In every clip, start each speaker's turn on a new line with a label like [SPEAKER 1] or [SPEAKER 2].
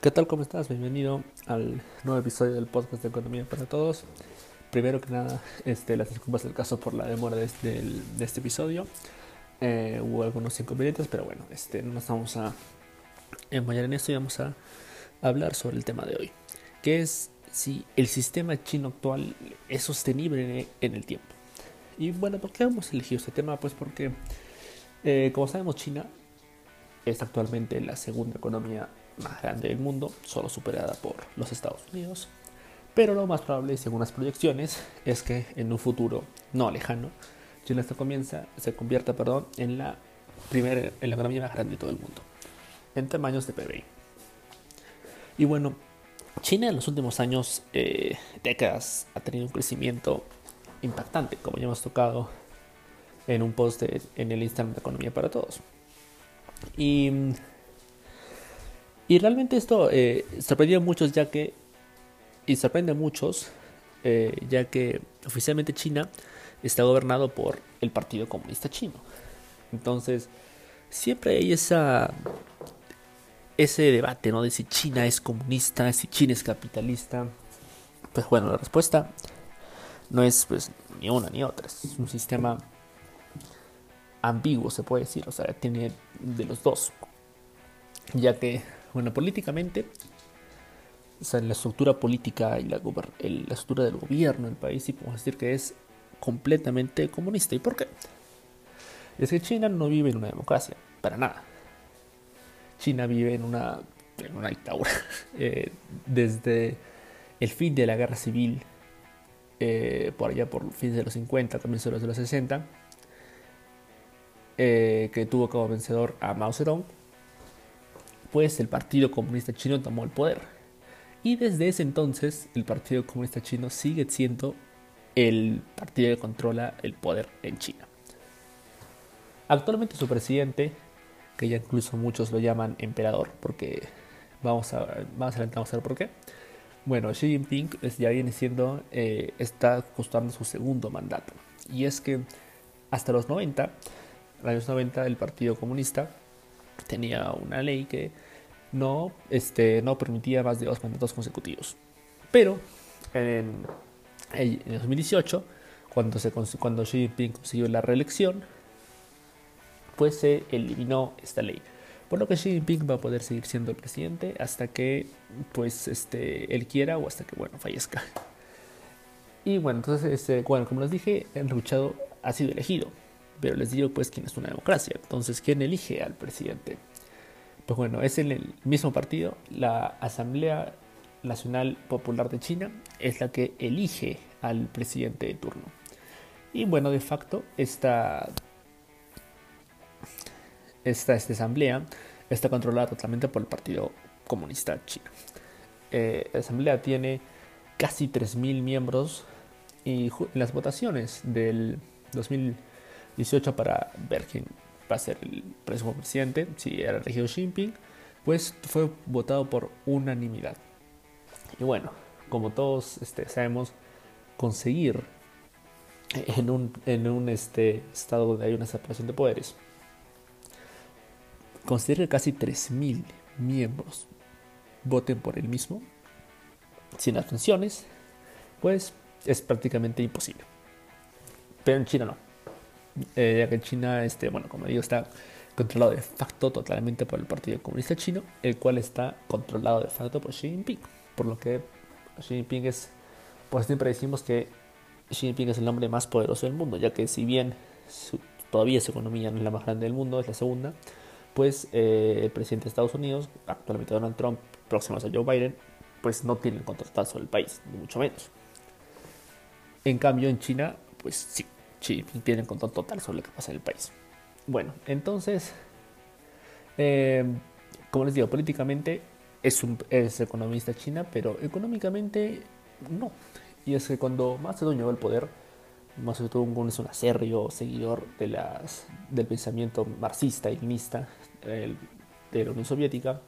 [SPEAKER 1] ¿Qué tal? ¿Cómo estás? Bienvenido al nuevo episodio del podcast de Economía para Todos. Primero que nada, este, las disculpas del caso por la demora de este, este episodio. Eh, hubo algunos inconvenientes, pero bueno, este, no nos vamos a embollar en esto y vamos a hablar sobre el tema de hoy, que es si el sistema chino actual es sostenible en el tiempo. Y bueno, ¿por qué hemos elegido este tema? Pues porque, eh, como sabemos, China es actualmente la segunda economía más grande del mundo, solo superada por los Estados Unidos. Pero lo más probable, según las proyecciones, es que en un futuro no lejano, China se, comienza, se convierta perdón, en, la primera, en la economía más grande de todo el mundo, en tamaños de PBI. Y bueno, China en los últimos años, eh, décadas, ha tenido un crecimiento impactante, como ya hemos tocado en un post en el Instagram de Economía para Todos. Y, y realmente esto eh, sorprendió a muchos ya que, y sorprende a muchos, eh, ya que oficialmente China está gobernado por el Partido Comunista Chino. Entonces, siempre hay esa, ese debate, ¿no? De si China es comunista, si China es capitalista. Pues bueno, la respuesta no es pues ni una ni otra, es un sistema ambiguo, se puede decir, o sea, tiene de los dos. Ya que, bueno, políticamente, o sea, la estructura política y la, la estructura del gobierno del país, sí podemos decir que es completamente comunista. ¿Y por qué? Es que China no vive en una democracia, para nada. China vive en una, en una dictadura. Eh, desde el fin de la guerra civil, eh, por allá por fines de los 50, comienzos de los 60, eh, que tuvo como vencedor a Mao Zedong, pues el Partido Comunista Chino tomó el poder. Y desde ese entonces el Partido Comunista Chino sigue siendo el partido que controla el poder en China. Actualmente su presidente, que ya incluso muchos lo llaman emperador, porque vamos a, vamos a, vamos a ver por qué. Bueno, Xi Jinping ya viene siendo, eh, está costando su segundo mandato. Y es que hasta los 90 en los años 90 el Partido Comunista tenía una ley que no, este, no permitía más de dos mandatos consecutivos. Pero en, en 2018, cuando, se, cuando Xi Jinping consiguió la reelección, pues se eliminó esta ley. Por lo que Xi Jinping va a poder seguir siendo el presidente hasta que pues este, él quiera o hasta que bueno, fallezca. Y bueno, entonces, este, bueno, como les dije, el luchado ha sido elegido. Pero les digo pues quién es una democracia. Entonces, ¿quién elige al presidente? Pues bueno, es en el mismo partido, la Asamblea Nacional Popular de China es la que elige al presidente de turno. Y bueno, de facto, esta, esta, esta asamblea está controlada totalmente por el Partido Comunista Chino. Eh, la asamblea tiene casi 3.000 miembros y las votaciones del 2000 18 para ver quién va a ser el próximo presidente, si era elegido Xi Jinping, pues fue votado por unanimidad. Y bueno, como todos este, sabemos, conseguir en un, en un este, estado donde hay una separación de poderes, conseguir que casi 3.000 miembros voten por el mismo, sin abstenciones, pues es prácticamente imposible. Pero en China no eh, ya que China, este, bueno, como digo, está controlado de facto totalmente por el Partido Comunista Chino, el cual está controlado de facto por Xi Jinping. Por lo que Xi Jinping es, pues siempre decimos que Xi Jinping es el hombre más poderoso del mundo, ya que si bien todavía su economía no es la más grande del mundo, es la segunda, pues eh, el presidente de Estados Unidos, actualmente Donald Trump, próximo a Joe Biden, pues no tiene el control sobre el país, ni mucho menos. En cambio, en China, pues sí, Xi tiene control total sobre lo que pasa en el país. Bueno, entonces, eh, como les digo, políticamente es, un, es economista China, pero económicamente no. Y es que cuando Mao llegó al poder, Mao Zedong es un acerrio seguidor de las, del pensamiento marxista y leninista de la Unión Soviética,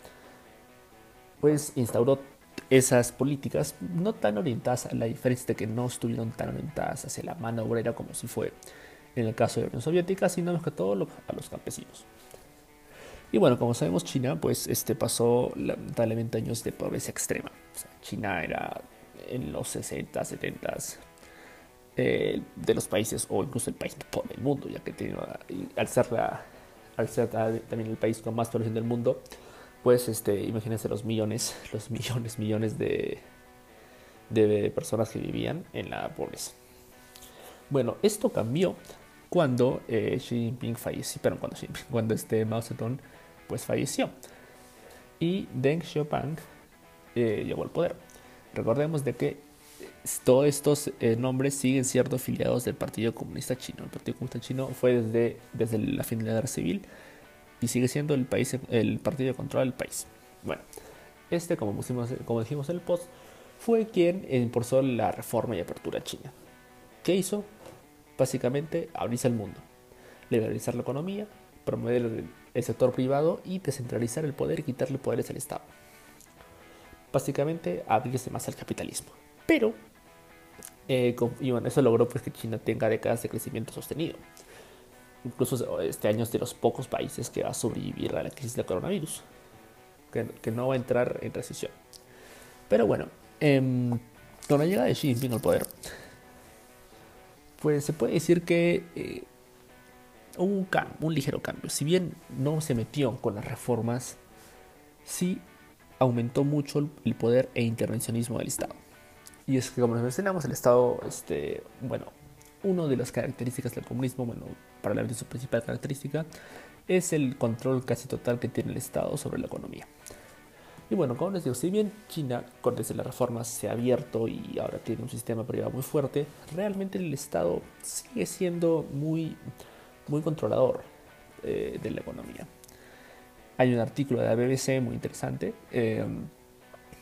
[SPEAKER 1] pues instauró esas políticas no tan orientadas a la diferencia de que no estuvieron tan orientadas hacia la mano obrera como si fue en el caso de la Unión Soviética, sino más que todo a los campesinos. Y bueno, como sabemos, China pues este, pasó lamentablemente años de pobreza extrema. China era en los 60, 70 eh, de los países, o incluso el país más pobre del mundo, ya que tiene, al ser, al ser también el país con más población del mundo, pues este, imagínense los millones, los millones, millones de, de personas que vivían en la pobreza. Bueno, esto cambió cuando eh, Xi Jinping falleció, pero cuando, cuando este Mao Zedong pues falleció y Deng Xiaoping eh, llegó al poder. Recordemos de que todos estos eh, nombres siguen siendo afiliados del Partido Comunista Chino. El Partido Comunista Chino fue desde, desde la fin de la guerra civil y sigue siendo el, país, el partido de control del país. Bueno, este, como, pusimos, como dijimos en el post, fue quien impulsó la reforma y apertura china. ¿Qué hizo? Básicamente, abrirse al mundo, liberalizar la economía, promover el sector privado y descentralizar el poder y quitarle poderes al Estado. Básicamente, abrirse más al capitalismo. Pero, eh, bueno, eso logró pues, que China tenga décadas de crecimiento sostenido. Incluso este año es de los pocos países que va a sobrevivir a la crisis del coronavirus, que, que no va a entrar en recesión. Pero bueno, eh, con la llegada de Xi Jinping al poder, pues se puede decir que eh, hubo un, un ligero cambio. Si bien no se metió con las reformas, sí aumentó mucho el poder e intervencionismo del Estado. Y es que, como les mencionamos, el Estado, este, bueno, una de las características del comunismo, bueno, la su principal característica, es el control casi total que tiene el Estado sobre la economía. Y bueno, como les digo, si bien China con desde las reformas se ha abierto y ahora tiene un sistema privado muy fuerte, realmente el Estado sigue siendo muy, muy controlador eh, de la economía. Hay un artículo de la BBC muy interesante, eh,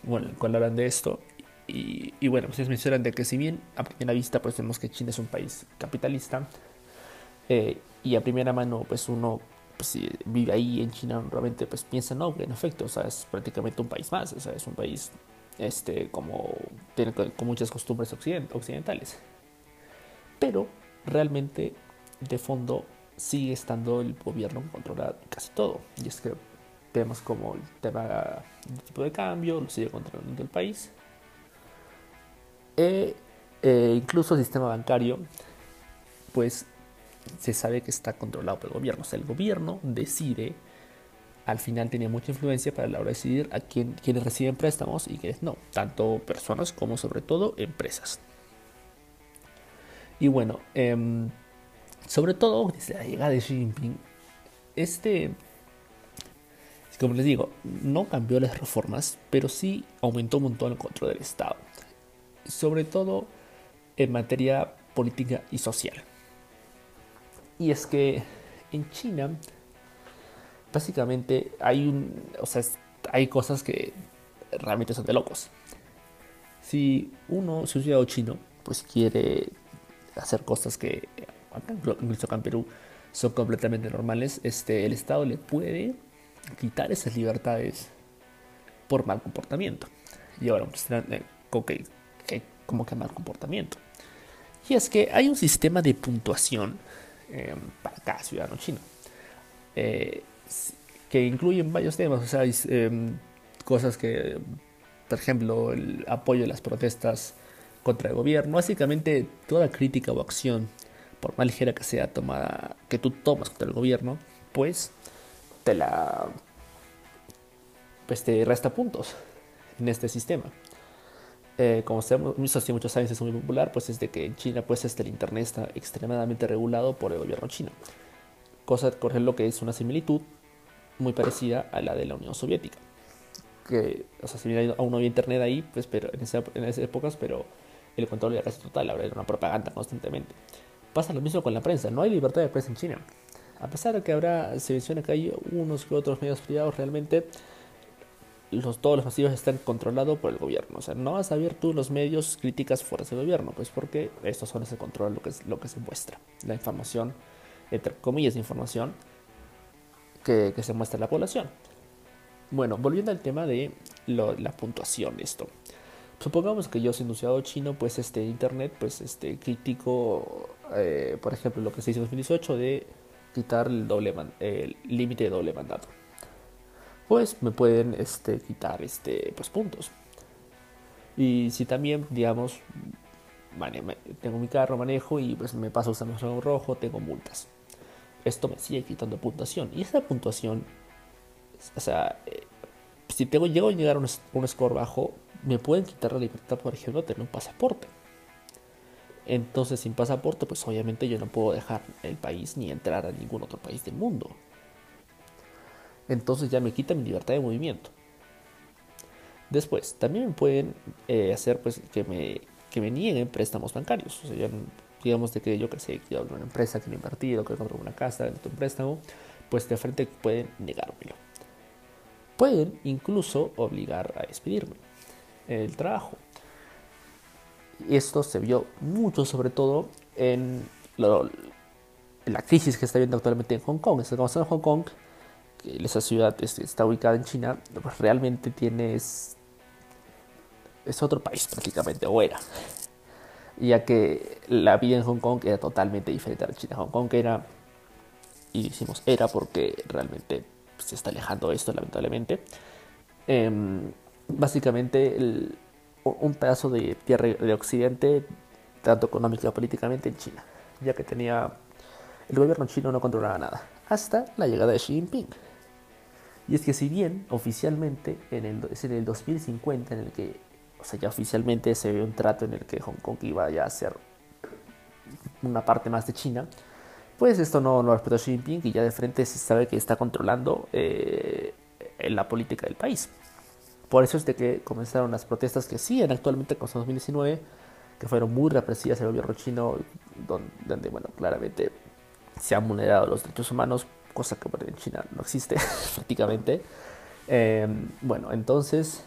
[SPEAKER 1] bueno, cual hablan de esto. Y, y bueno, ustedes mencionan de que si bien a primera vista pues vemos que China es un país capitalista, eh, y a primera mano pues uno pues, si vive ahí en China, realmente pues piensa, no, en efecto, o sea, es prácticamente un país más, o sea, es un país este, como tiene con muchas costumbres occidentales. Pero realmente de fondo sigue estando el gobierno que controla casi todo. Y es que vemos como el tema del tipo de cambio lo sigue controlando el país. E incluso el sistema bancario, pues se sabe que está controlado por el gobierno. O sea, el gobierno decide, al final tiene mucha influencia para la hora de decidir a quién, quiénes reciben préstamos y quiénes no, tanto personas como sobre todo empresas. Y bueno, em, sobre todo desde la llegada de Xi Jinping, este, como les digo, no cambió las reformas, pero sí aumentó un montón el control del Estado, sobre todo en materia política y social. Y es que en China, básicamente hay un. O sea, hay cosas que realmente son de locos. Si uno, si un ciudadano chino, pues quiere hacer cosas que incluso acá en Perú son completamente normales, este, el Estado le puede quitar esas libertades por mal comportamiento. Y ahora, pues, eh, como que mal comportamiento. Y es que hay un sistema de puntuación para cada ciudadano chino. Eh, que incluyen varios temas, o sea, em, cosas que, por ejemplo, el apoyo de las protestas contra el gobierno, básicamente toda crítica o acción, por más ligera que sea tomada, que tú tomas contra el gobierno, pues te la pues te resta puntos en este sistema. Eh, como sabemos, hace muchos años es muy popular, pues es de que en China pues este, el Internet está extremadamente regulado por el gobierno chino. Cosa, por ejemplo, que es una similitud muy parecida a la de la Unión Soviética. Que, o sea, si bien aún no había Internet ahí, pues, pero en, en esas épocas, pero el control era casi total, era una propaganda constantemente. Pasa lo mismo con la prensa, no hay libertad de prensa en China. A pesar de que habrá, se menciona que hay unos que otros medios privados, realmente los, todos los masivos están controlados por el gobierno. O sea, no vas a ver tú los medios críticas fuera del gobierno, pues porque estos son ese control lo que, es, lo que se muestra. La información, entre comillas, información que, que se muestra a la población. Bueno, volviendo al tema de la puntuación de esto. Supongamos que yo soy un ciudadano chino, pues este internet, pues este critico, eh, por ejemplo, lo que se hizo en 2018 de quitar el doble límite de doble mandato. Pues me pueden este, quitar este, pues, puntos. Y si también, digamos, tengo mi carro, manejo y pues me paso usando rojo, tengo multas. Esto me sigue quitando puntuación. Y esa puntuación, o sea, eh, si tengo, llego a llegar a un, score bajo, me pueden quitar la libertad, por ejemplo, de tener un pasaporte. Entonces, sin pasaporte, pues obviamente yo no puedo dejar el país ni entrar a ningún otro país del mundo. Entonces ya me quita mi libertad de movimiento. Después, también pueden eh, hacer pues que me, que me nieguen préstamos bancarios. O sea, digamos de que yo que sé, quiero una empresa, que invertir o que compro una casa, de un préstamo, pues de frente pueden negármelo. Pueden incluso obligar a despedirme el trabajo. Esto se vio mucho, sobre todo en, la crisis que está viendo actualmente en Hong Kong. Estamos en Hong Kong, que esa ciudad está ubicada en China, pues realmente tienes es otro país prácticamente, o era. Ya que la vida en Hong Kong era totalmente diferente a la China. Hong Kong era, y decimos era porque realmente se está alejando esto, lamentablemente. Em, básicamente un pedazo de tierra de Occidente, tanto económica y políticamente, en China, ya que tenía el gobierno chino no controlaba nada, hasta la llegada de Xi Jinping. Y es que si bien oficialmente en el, es en el 2050 en el que o sea, ya oficialmente se ve un trato en el que Hong Kong iba ya a ser una parte más de China, pues esto no lo respetó Xi Jinping y ya de frente se sabe que está controlando eh, la política del país. Por eso es de que comenzaron las protestas que siguen actualmente con 2019, que fueron muy represivas el gobierno chino, donde, bueno, claramente se han vulnerado los derechos humanos, cosa que en China no existe prácticamente. Eh, bueno, entonces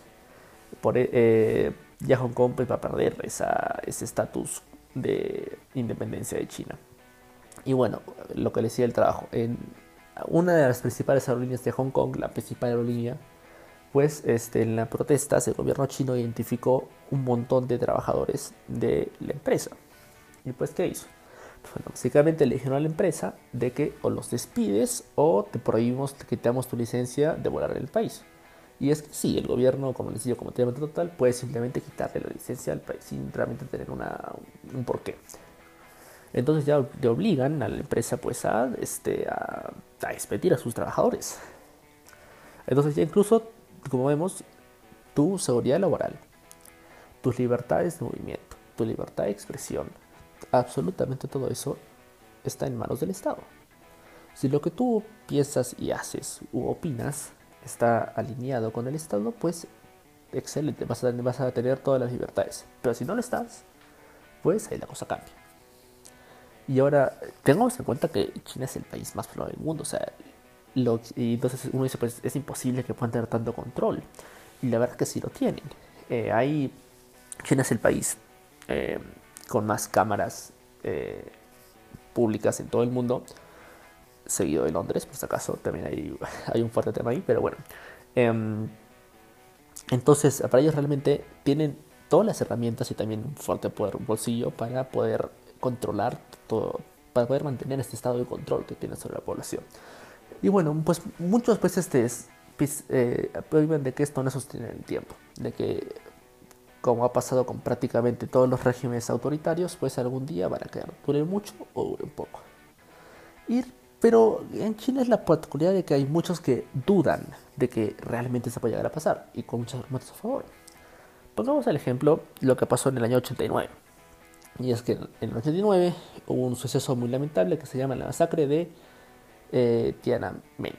[SPEAKER 1] por, eh, ya Hong Kong pues, va a perder ese estatus de independencia de China. Y bueno, lo que le decía el trabajo, en una de las principales aerolíneas de Hong Kong, la principal aerolínea, pues este, en la protesta el gobierno chino identificó un montón de trabajadores de la empresa. ¿Y pues qué hizo? Bueno, básicamente le dijeron a la empresa de que o los despides o te prohibimos, te quitamos tu licencia de volar en el país. Y es que sí, el gobierno, como les digo, como tema total, puede simplemente quitarle la licencia al país sin realmente tener una, un porqué. Entonces ya le obligan a la empresa pues a, este, a despedir a sus trabajadores. Entonces ya incluso, como vemos, tu seguridad laboral, tus libertades de movimiento, tu libertad de expresión, absolutamente todo eso está en manos del Estado. Si lo que tú piensas y haces u opinas está alineado con el Estado, pues excelente, vas a, vas a tener todas las libertades. Pero si no lo estás, pues ahí la cosa cambia. Y ahora, tengamos en cuenta que China es el país más poblado del mundo, o sea, lo, y entonces uno dice, pues es imposible que puedan tener tanto control. Y la verdad es que sí lo tienen. Eh, China es el país eh, con más cámaras eh, públicas en todo el mundo seguido de Londres, por si acaso, también hay, hay un fuerte tema ahí, pero bueno. Em, entonces, para ellos realmente tienen todas las herramientas y también un fuerte poder bolsillo para poder controlar todo, para poder mantener este estado de control que tienen sobre la población. Y bueno, pues muchos veces te pues, eh, de que esto no sostiene el tiempo, de que como ha pasado con prácticamente todos los regímenes autoritarios, pues algún día van a quedar, dure mucho o dure un poco. Pero en China es la particularidad de que hay muchos que dudan de que realmente se puede llegar a pasar y con muchos argumentos a favor. Pongamos el ejemplo lo que pasó en el año 89. Y es que en el 89 hubo un suceso muy lamentable que se llama la masacre de eh, Tiananmen.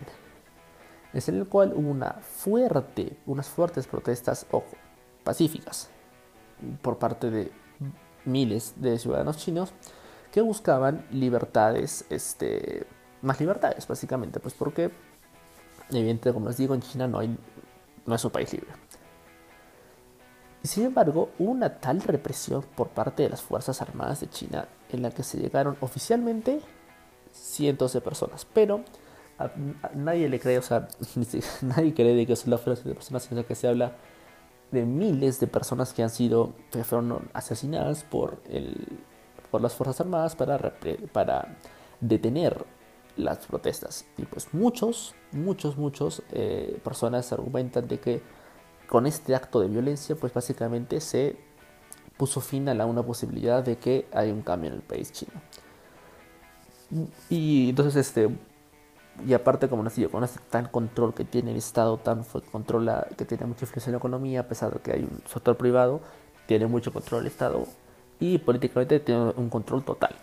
[SPEAKER 1] Es en el cual hubo una fuerte, unas fuertes protestas, ojo, pacíficas, por parte de miles de ciudadanos chinos que buscaban libertades este, más libertades, básicamente, pues porque, evidentemente, como les digo, en China no, hay, no es un país libre. Sin embargo, hubo una tal represión por parte de las Fuerzas Armadas de China en la que se llegaron oficialmente cientos de personas, pero nadie le cree, o sea, nadie cree que son las fuerzas de personas, sino que se habla de miles de personas que han sido, que fueron asesinadas por, el, por las Fuerzas Armadas para, para detener las protestas. Y pues muchos, muchos, muchos eh, personas argumentan de que con este acto de violencia, pues básicamente se puso fin a la una posibilidad de que haya un cambio en el país chino. Y entonces, este, y aparte, como les digo, con este tan control que tiene el Estado, tan controla, que tiene mucha influencia en la economía, a pesar de que hay un sector privado, tiene mucho control el Estado y políticamente tiene un control total.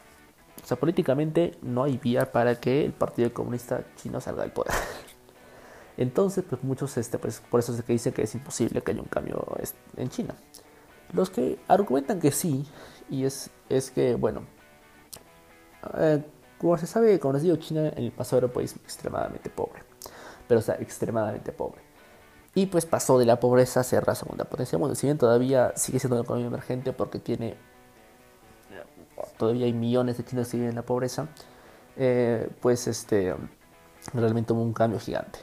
[SPEAKER 1] O sea, políticamente no hay vía para que el Partido Comunista Chino salga del poder. Entonces, pues muchos, este, pues, por eso es que dicen que es imposible que haya un cambio en China. Los que argumentan que sí, y es, es que, bueno, eh, como se sabe, como les digo, China en el pasado era un país extremadamente pobre, pero o sea, extremadamente pobre. Y pues pasó de la pobreza a ser la segunda potencia Bueno, Si bien todavía sigue siendo una economía emergente porque tiene, todavía hay millones de chinos que viven en la pobreza, eh, pues este, realmente hubo un cambio gigante.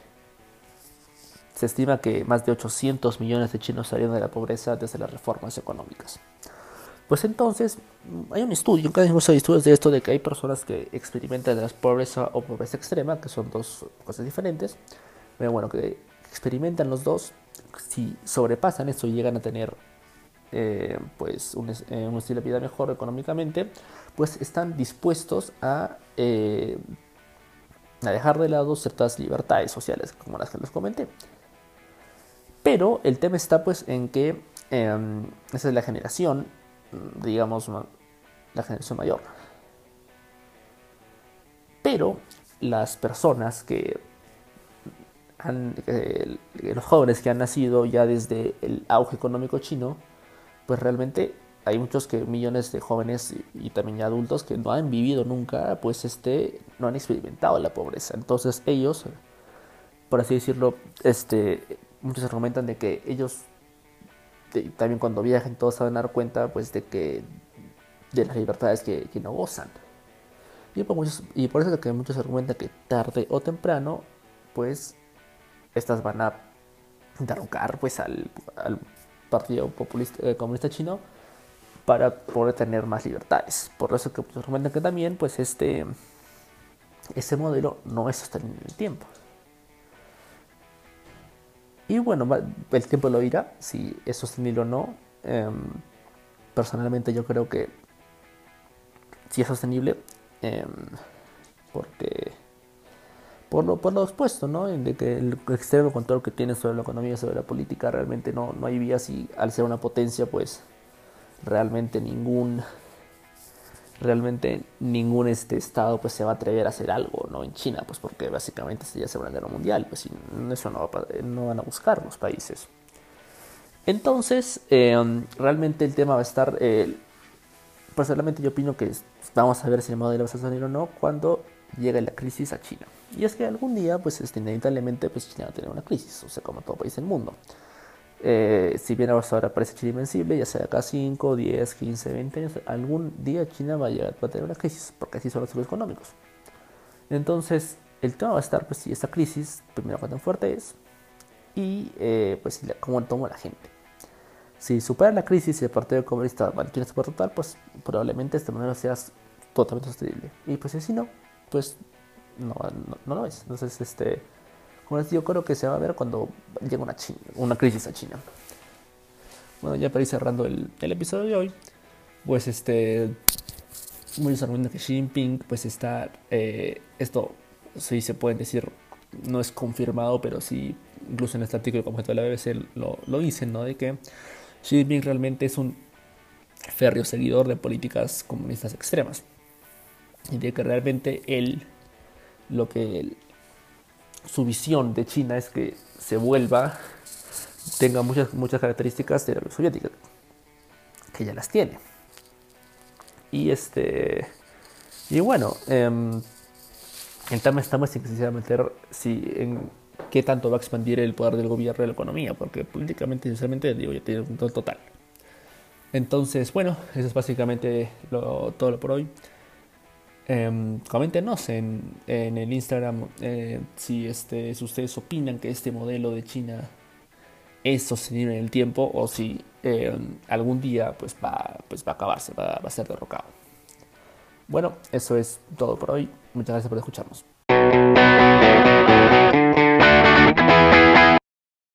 [SPEAKER 1] Se estima que más de 800 millones de chinos salieron de la pobreza desde las reformas económicas. Pues entonces, hay un estudio, cada vez hay estudios de esto, de que hay personas que experimentan la pobreza o pobreza extrema, que son dos cosas diferentes. Pero bueno, que experimentan los dos, si sobrepasan esto y llegan a tener eh, pues un, eh, estilo de vida mejor económicamente, pues están dispuestos a, eh, a dejar de lado ciertas libertades sociales, como las que les comenté. Pero el tema está pues en que em, esa es la generación, digamos, la generación mayor. Pero las personas que han, los jóvenes que han nacido ya desde el auge económico chino, pues realmente hay muchos que millones de jóvenes y, también adultos que no han vivido nunca, pues este, no han experimentado la pobreza. Entonces ellos, por así decirlo, este, muchos argumentan de que ellos también cuando viajen todos se van a dar cuenta pues de que de las libertades que, no gozan. Y por, muchos, y por eso que muchos argumentan que tarde o temprano pues estas van a derrocar pues al, partido populista eh, comunista chino para poder tener más libertades. Por eso que muchos argumentan que también pues este ese modelo no es sostenible en el tiempo y bueno, el tiempo lo dirá si es sostenible o no. Em, personalmente yo creo que sí es sostenible. Em, porque por lo, por lo expuesto, ¿no? De que el extremo control que tiene sobre la economía, sobre la política, realmente no, no hay vías y al ser una potencia, pues realmente ningún realmente ningún este estado pues se va a atrever a hacer algo no en China pues porque básicamente ya se va a mundial pues eso no, no, van a buscar los países. Entonces em, realmente el tema va a estar eh, personalmente yo opino que vamos a ver si el modelo va a salir o no cuando llegue la crisis a China. Y es que algún día pues este, inevitablemente pues China va a tener una crisis o sea como todo país del mundo eh, si bien ahora parece China invencible, ya sea acá 5, 10, 15, 20 años, algún día China va a, llegar, a tener una crisis, porque así son los ciclos económicos. Entonces, el tema va a estar, pues, si esta crisis, primero, cuán tan fuerte es, y eh, pues, cómo toma la gente. Si supera la crisis y el Partido Comunista mantiene su poder total, pues, probablemente este modelo sea totalmente sostenible. Y pues, si no, pues, no, no, no lo es. Entonces, este digo, creo que se va a ver cuando llegue una, una crisis a China. Bueno, ya para ir cerrando el, episodio de hoy, pues este, muchos argumentan que Xi Jinping, pues está, eh, esto sí se puede decir, no es confirmado, pero sí, incluso en este artículo como de la BBC lo, lo dicen, ¿no? De que Xi Jinping realmente es un férreo seguidor de políticas comunistas extremas. Y de que realmente él, lo que su visión de China es que se vuelva, tenga muchas, muchas características de la Unión Soviética, que ya las tiene. Y este, y bueno, eh, el tema está más en meter si, en qué tanto va a expandir el poder del gobierno de la economía, porque políticamente, sinceramente, digo, ya tiene un control total. Entonces, bueno, eso es básicamente todo lo por hoy. Eh, coméntenos en, en, el Instagram eh, si, este, si ustedes opinan que este modelo de China es sostenible en el tiempo o si em, algún día pues va, pues va a acabarse, va a ser derrocado. Bueno, eso es todo por hoy. Muchas gracias por escucharnos.